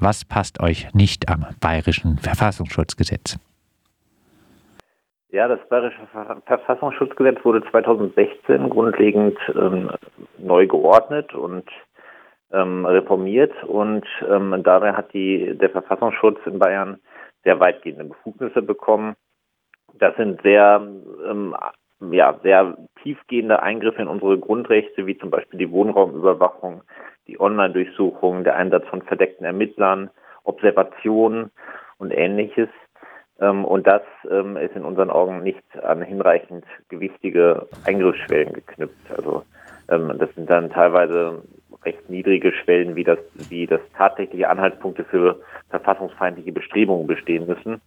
Was passt euch nicht am bayerischen Verfassungsschutzgesetz? Ja, das Bayerische Verfassungsschutzgesetz wurde 2016 grundlegend ähm, neu geordnet und ähm, reformiert und ähm, dabei hat die, der Verfassungsschutz in Bayern sehr weitgehende Befugnisse bekommen. Das sind sehr, ähm, ja, sehr tiefgehende Eingriffe in unsere Grundrechte, wie zum Beispiel die Wohnraumüberwachung, die Online-Durchsuchung, der Einsatz von verdeckten Ermittlern, Observationen und ähnliches. Ähm, und das ähm, ist in unseren Augen nicht an hinreichend gewichtige Eingriffsschwellen geknüpft. Also ähm, das sind dann teilweise recht niedrige Schwellen, wie das, wie das tatsächliche Anhaltspunkte für verfassungsfeindliche Bestrebungen bestehen müssen.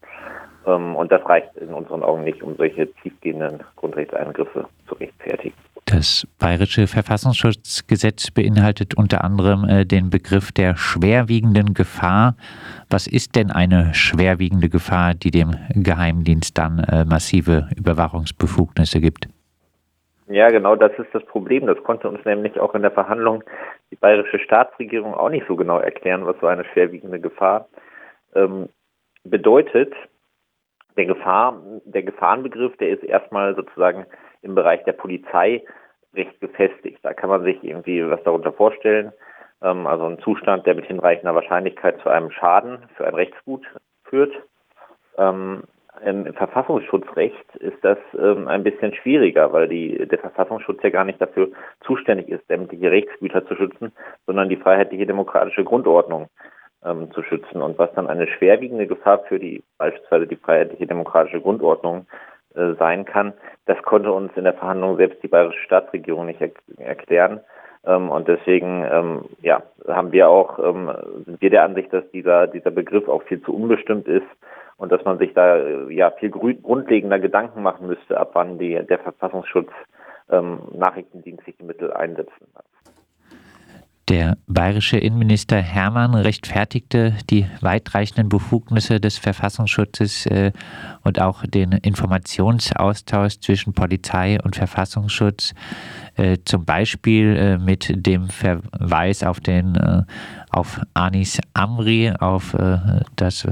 Und das reicht in unseren Augen nicht, um solche tiefgehenden Grundrechtseingriffe zu rechtfertigen. Das bayerische Verfassungsschutzgesetz beinhaltet unter anderem äh, den Begriff der schwerwiegenden Gefahr. Was ist denn eine schwerwiegende Gefahr, die dem Geheimdienst dann äh, massive Überwachungsbefugnisse gibt? Ja, genau das ist das Problem. Das konnte uns nämlich auch in der Verhandlung die bayerische Staatsregierung auch nicht so genau erklären, was so eine schwerwiegende Gefahr ähm, bedeutet. Der Gefahr, der Gefahrenbegriff, der ist erstmal sozusagen im Bereich der Polizei recht gefestigt. Da kann man sich irgendwie was darunter vorstellen. Ähm, also ein Zustand, der mit hinreichender Wahrscheinlichkeit zu einem Schaden für ein Rechtsgut führt. Ähm, Im Verfassungsschutzrecht ist das ähm, ein bisschen schwieriger, weil die, der Verfassungsschutz ja gar nicht dafür zuständig ist, sämtliche Rechtsgüter zu schützen, sondern die freiheitliche demokratische Grundordnung ähm, zu schützen. Und was dann eine schwerwiegende Gefahr für die beispielsweise die freiheitliche demokratische Grundordnung äh, sein kann. Das konnte uns in der Verhandlung selbst die bayerische Staatsregierung nicht er erklären. Ähm, und deswegen ähm, ja, haben wir auch, ähm, sind wir der Ansicht, dass dieser, dieser Begriff auch viel zu unbestimmt ist und dass man sich da äh, ja viel grundlegender Gedanken machen müsste, ab wann die, der Verfassungsschutz ähm, nachrichtendienstliche Mittel einsetzen hat. Der bayerische Innenminister Hermann rechtfertigte die weitreichenden Befugnisse des Verfassungsschutzes äh, und auch den Informationsaustausch zwischen Polizei und Verfassungsschutz, äh, zum Beispiel äh, mit dem Verweis auf den äh, auf Anis Amri, auf äh, das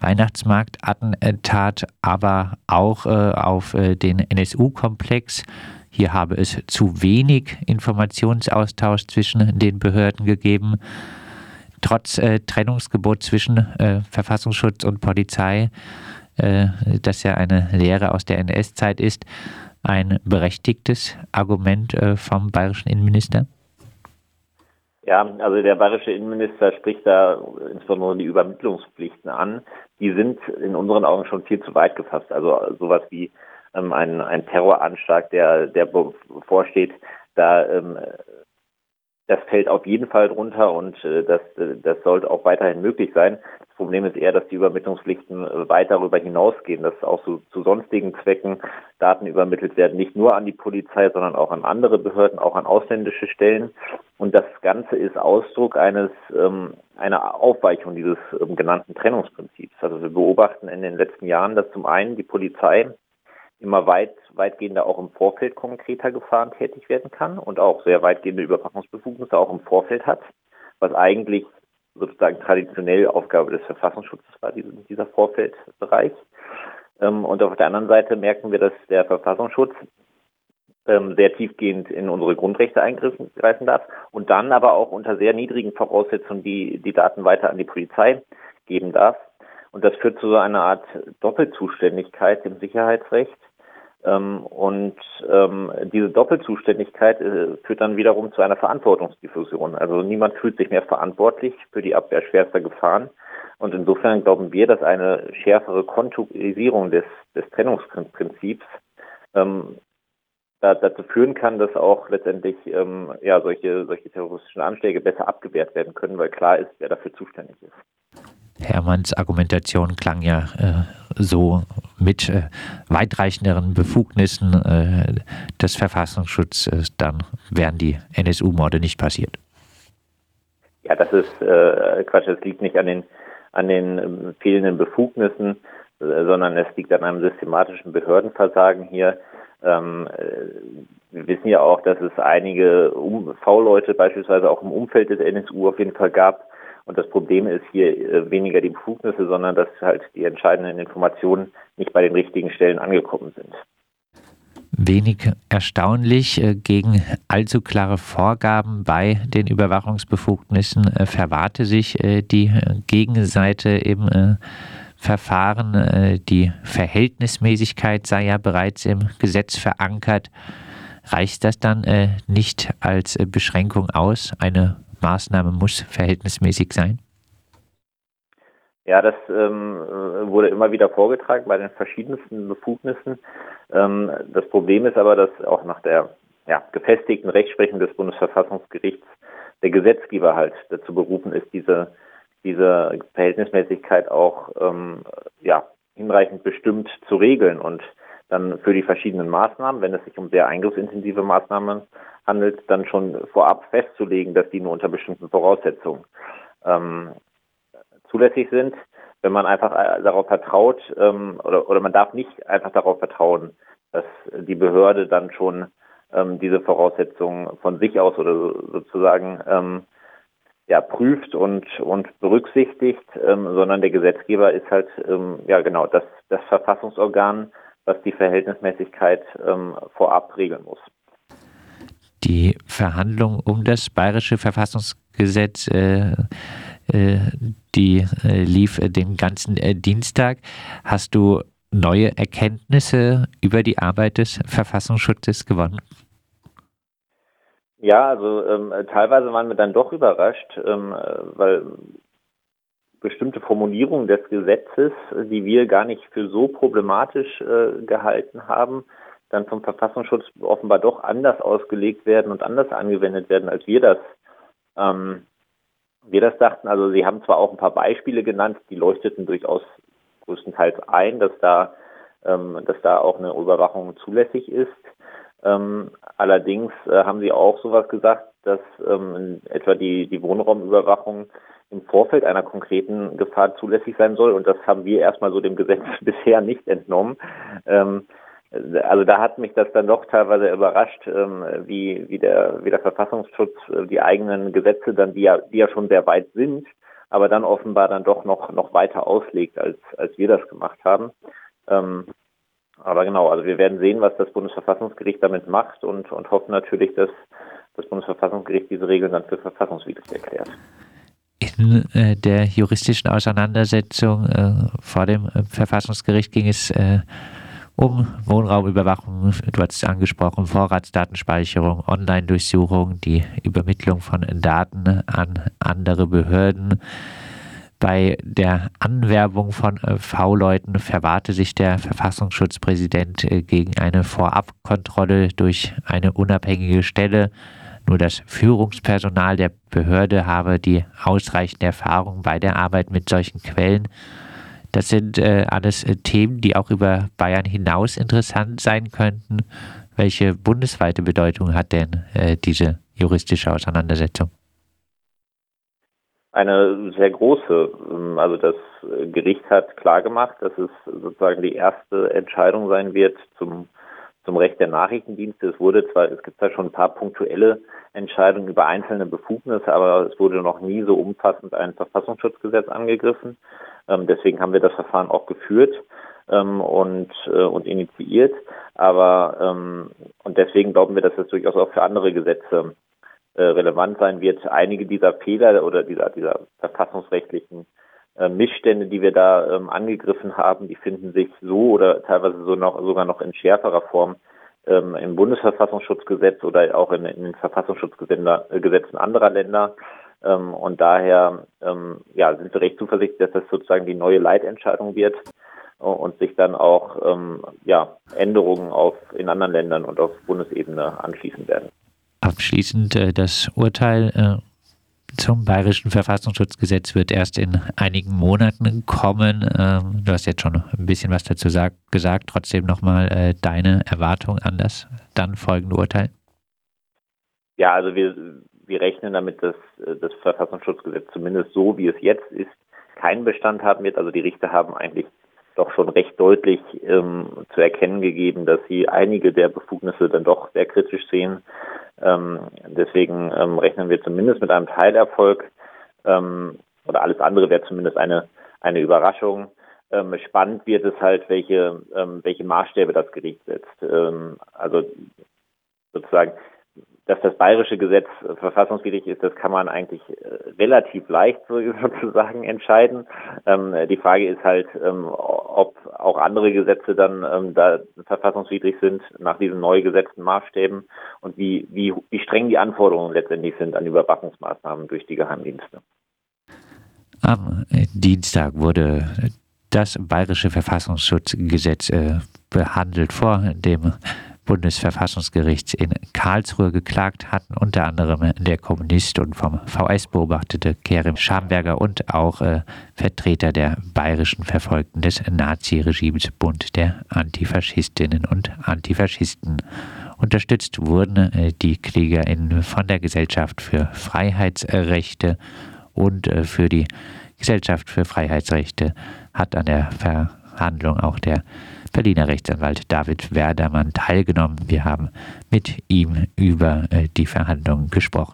Weihnachtsmarktattentat, aber auch äh, auf den NSU-Komplex hier habe es zu wenig Informationsaustausch zwischen den Behörden gegeben. Trotz äh, Trennungsgebot zwischen äh, Verfassungsschutz und Polizei, äh, das ja eine Lehre aus der NS-Zeit ist, ein berechtigtes Argument äh, vom bayerischen Innenminister? Ja, also der bayerische Innenminister spricht da insbesondere die Übermittlungspflichten an. Die sind in unseren Augen schon viel zu weit gefasst. Also sowas wie ähm, ein, ein Terroranschlag, der, der bevorsteht, da ähm, das fällt auf jeden Fall drunter und äh, das, das sollte auch weiterhin möglich sein. Das Problem ist eher, dass die Übermittlungspflichten weit darüber hinausgehen, dass auch so, zu sonstigen Zwecken Daten übermittelt werden, nicht nur an die Polizei, sondern auch an andere Behörden, auch an ausländische Stellen. Und das Ganze ist Ausdruck eines ähm, einer Aufweichung dieses ähm, genannten Trennungsprinzips. Also wir beobachten in den letzten Jahren, dass zum einen die Polizei immer weit, weitgehender auch im Vorfeld konkreter Gefahren tätig werden kann und auch sehr weitgehende Überwachungsbefugnisse auch im Vorfeld hat, was eigentlich sozusagen traditionell Aufgabe des Verfassungsschutzes war, dieser Vorfeldbereich. Ähm, und auf der anderen Seite merken wir, dass der Verfassungsschutz ähm, sehr tiefgehend in unsere Grundrechte eingreifen darf und dann aber auch unter sehr niedrigen Voraussetzungen die, die Daten weiter an die Polizei geben darf. Und das führt zu so einer Art Doppelzuständigkeit im Sicherheitsrecht, und ähm, diese Doppelzuständigkeit äh, führt dann wiederum zu einer Verantwortungsdiffusion. Also niemand fühlt sich mehr verantwortlich für die Abwehr schwerster Gefahren. Und insofern glauben wir, dass eine schärfere Konturisierung des, des Trennungsprinzips ähm, da, dazu führen kann, dass auch letztendlich ähm, ja, solche, solche terroristischen Anschläge besser abgewehrt werden können, weil klar ist, wer dafür zuständig ist. Hermanns Argumentation klang ja äh, so mit äh, weitreichenderen Befugnissen äh, des Verfassungsschutzes, dann wären die NSU-Morde nicht passiert. Ja, das ist äh, Quatsch. Es liegt nicht an den, an den ähm, fehlenden Befugnissen, äh, sondern es liegt an einem systematischen Behördenversagen hier. Ähm, äh, wir wissen ja auch, dass es einige um V-Leute beispielsweise auch im Umfeld des NSU auf jeden Fall gab, Und das Problem ist hier äh, weniger die Befugnisse, sondern dass halt die entscheidenden Informationen nicht bei den richtigen Stellen angekommen sind. Wenig erstaunlich, äh, gegen allzu klare Vorgaben bei den Überwachungsbefugnissen äh, verwahrte sich die Gegenseite eben Verfahren. Die Verhältnismäßigkeit sei ja bereits im Gesetz verankert. Reicht das dann nicht als Beschränkung aus? Eine Maßnahme muss verhältnismäßig sein? Ja, das ähm, wurde immer wieder vorgetragen bei den verschiedensten Befugnissen. Ähm, das Problem ist aber, dass auch nach der ja, gefestigten Rechtsprechung des Bundesverfassungsgerichts der Gesetzgeber halt dazu berufen ist, diese, diese Verhältnismäßigkeit auch ähm, ja, hinreichend bestimmt zu regeln und dann für die verschiedenen Maßnahmen, wenn es sich um sehr eingriffsintensive Maßnahmen handelt, dann schon vorab festzulegen, dass die nur unter bestimmten Voraussetzungen ähm, zulässig sind. Wenn man einfach äh, darauf vertraut, ähm, oder, oder man darf nicht einfach darauf vertrauen, dass die Behörde dann schon ähm, diese Voraussetzungen von sich aus oder sozusagen ähm, ja, prüft und, und berücksichtigt, ähm, sondern der Gesetzgeber ist halt ähm, ja genau das, das Verfassungsorgan, was die Verhältnismäßigkeit ähm, vorab regeln muss. Die Verhandlung um das bayerische Verfassungsgesetz, äh, äh, die äh, lief den ganzen äh, Dienstag. Hast du neue Erkenntnisse über die Arbeit des Verfassungsschutzes gewonnen? Ja, also ähm, teilweise waren wir dann doch überrascht, ähm, weil bestimmte Formulierungen des Gesetzes, die wir gar nicht für so problematisch äh, gehalten haben, dann vom Verfassungsschutz offenbar doch anders ausgelegt werden und anders angewendet werden, als wir das ähm, wir das dachten. Also Sie haben zwar auch ein paar Beispiele genannt, die leuchteten durchaus größtenteils ein, dass da ähm, dass da auch eine Überwachung zulässig ist. Ähm, allerdings äh, haben Sie auch sowas gesagt, dass ähm, etwa die die Wohnraumüberwachung im Vorfeld einer konkreten Gefahr zulässig sein soll. Und das haben wir erstmal so dem Gesetz bisher nicht entnommen. Ähm, also da hat mich das dann doch teilweise überrascht, ähm, wie, wie, der, wie der Verfassungsschutz äh, die eigenen Gesetze dann, die ja, die ja schon sehr weit sind, aber dann offenbar dann doch noch, noch weiter auslegt, als, als wir das gemacht haben. Ähm, aber genau, also wir werden sehen, was das Bundesverfassungsgericht damit macht und, und hoffen natürlich, dass das Bundesverfassungsgericht diese Regeln dann für verfassungswidrig erklärt. In äh, der juristischen Auseinandersetzung äh, vor dem äh, Verfassungsgericht ging es äh, um Wohnraumüberwachung, du hast es angesprochen, Vorratsdatenspeicherung, Online-Durchsuchung, die Übermittlung von Daten an andere Behörden. Bei der Anwerbung von äh, V-Leuten verwahrte sich der Verfassungsschutzpräsident äh, gegen eine Vorabkontrolle durch eine unabhängige Stelle. Nur das Führungspersonal der Behörde habe die ausreichende Erfahrung bei der Arbeit mit solchen Quellen das sind äh, alles äh, Themen, die auch über Bayern hinaus interessant sein könnten. Welche bundesweite Bedeutung hat denn äh, diese juristische Auseinandersetzung? Eine sehr große. Ähm, also das Gericht hat klargemacht, dass es sozusagen die erste Entscheidung sein wird zum, zum Recht der Nachrichtendienste. Es wurde zwar, es gibt da schon ein paar punktuelle Entscheidungen über einzelne Befugnisse, aber es wurde noch nie so umfassend ein Verfassungsschutzgesetz angegriffen. Ähm, deswegen haben wir das Verfahren auch geführt ähm, und, äh, und initiiert. Aber und deswegen glauben wir, dass das durchaus auch für andere Gesetze relevant sein wird. Einige dieser Fehler oder dieser, dieser verfassungsrechtlichen äh, Missstände, die wir da ähm, angegriffen haben, die finden sich so oder teilweise so noch, sogar noch in schärferer Form ähm, im Bundesverfassungsschutzgesetz oder auch in, in den Verfassungsschutzgesetzen anderer Länder. Ähm, und daher ähm, ja, sind wir recht zuversichtlich, dass das sozusagen die neue Leitentscheidung wird und sich dann auch ähm, ja, Änderungen auf, in anderen Ländern und auf Bundesebene anschließen werden. Abschließend äh, das Urteil äh, zum Bayerischen Verfassungsschutzgesetz wird erst in einigen Monaten kommen. Ähm, du hast jetzt schon ein bisschen was dazu sag, gesagt. Trotzdem nochmal äh, deine Erwartung an das dann folgende Urteil. Ja, also wir wir rechnen damit, dass das Verfassungsschutzgesetz zumindest so, wie es jetzt ist, keinen Bestand haben wird. Also die Richter haben eigentlich doch schon recht deutlich ähm, zu erkennen gegeben, dass sie einige der Befugnisse dann doch sehr kritisch sehen. Ähm, deswegen ähm, rechnen wir zumindest mit einem Teilerfolg. Ähm, oder alles andere wäre zumindest eine, eine Überraschung. Ähm, spannend wird es halt, welche, ähm, welche Maßstäbe das Gericht setzt. Ähm, also sozusagen, dass das bayerische Gesetz verfassungswidrig ist, das kann man eigentlich äh, relativ leicht so, sozusagen entscheiden. Ähm, die Frage ist halt, ähm, auch andere Gesetze dann ähm, da verfassungswidrig sind nach diesen neu gesetzten Maßstäben und wie, wie, wie streng die Anforderungen letztendlich sind an Überwachungsmaßnahmen durch die Geheimdienste. Am Dienstag wurde das bayerische Verfassungsschutzgesetz äh, behandelt vor dem Bundesverfassungsgericht in Karlsruhe geklagt hatten, unter anderem der Kommunist und vom VS beobachtete Kerem Schamberger und auch äh, Vertreter der bayerischen Verfolgten des Naziregimes Bund der Antifaschistinnen und Antifaschisten. Unterstützt wurden äh, die KlägerInnen von der Gesellschaft für Freiheitsrechte und äh, für die Gesellschaft für Freiheitsrechte hat an der Verhandlung auch der Berliner Rechtsanwalt David Werdermann teilgenommen. Wir haben mit ihm über äh, die Verhandlungen gesprochen.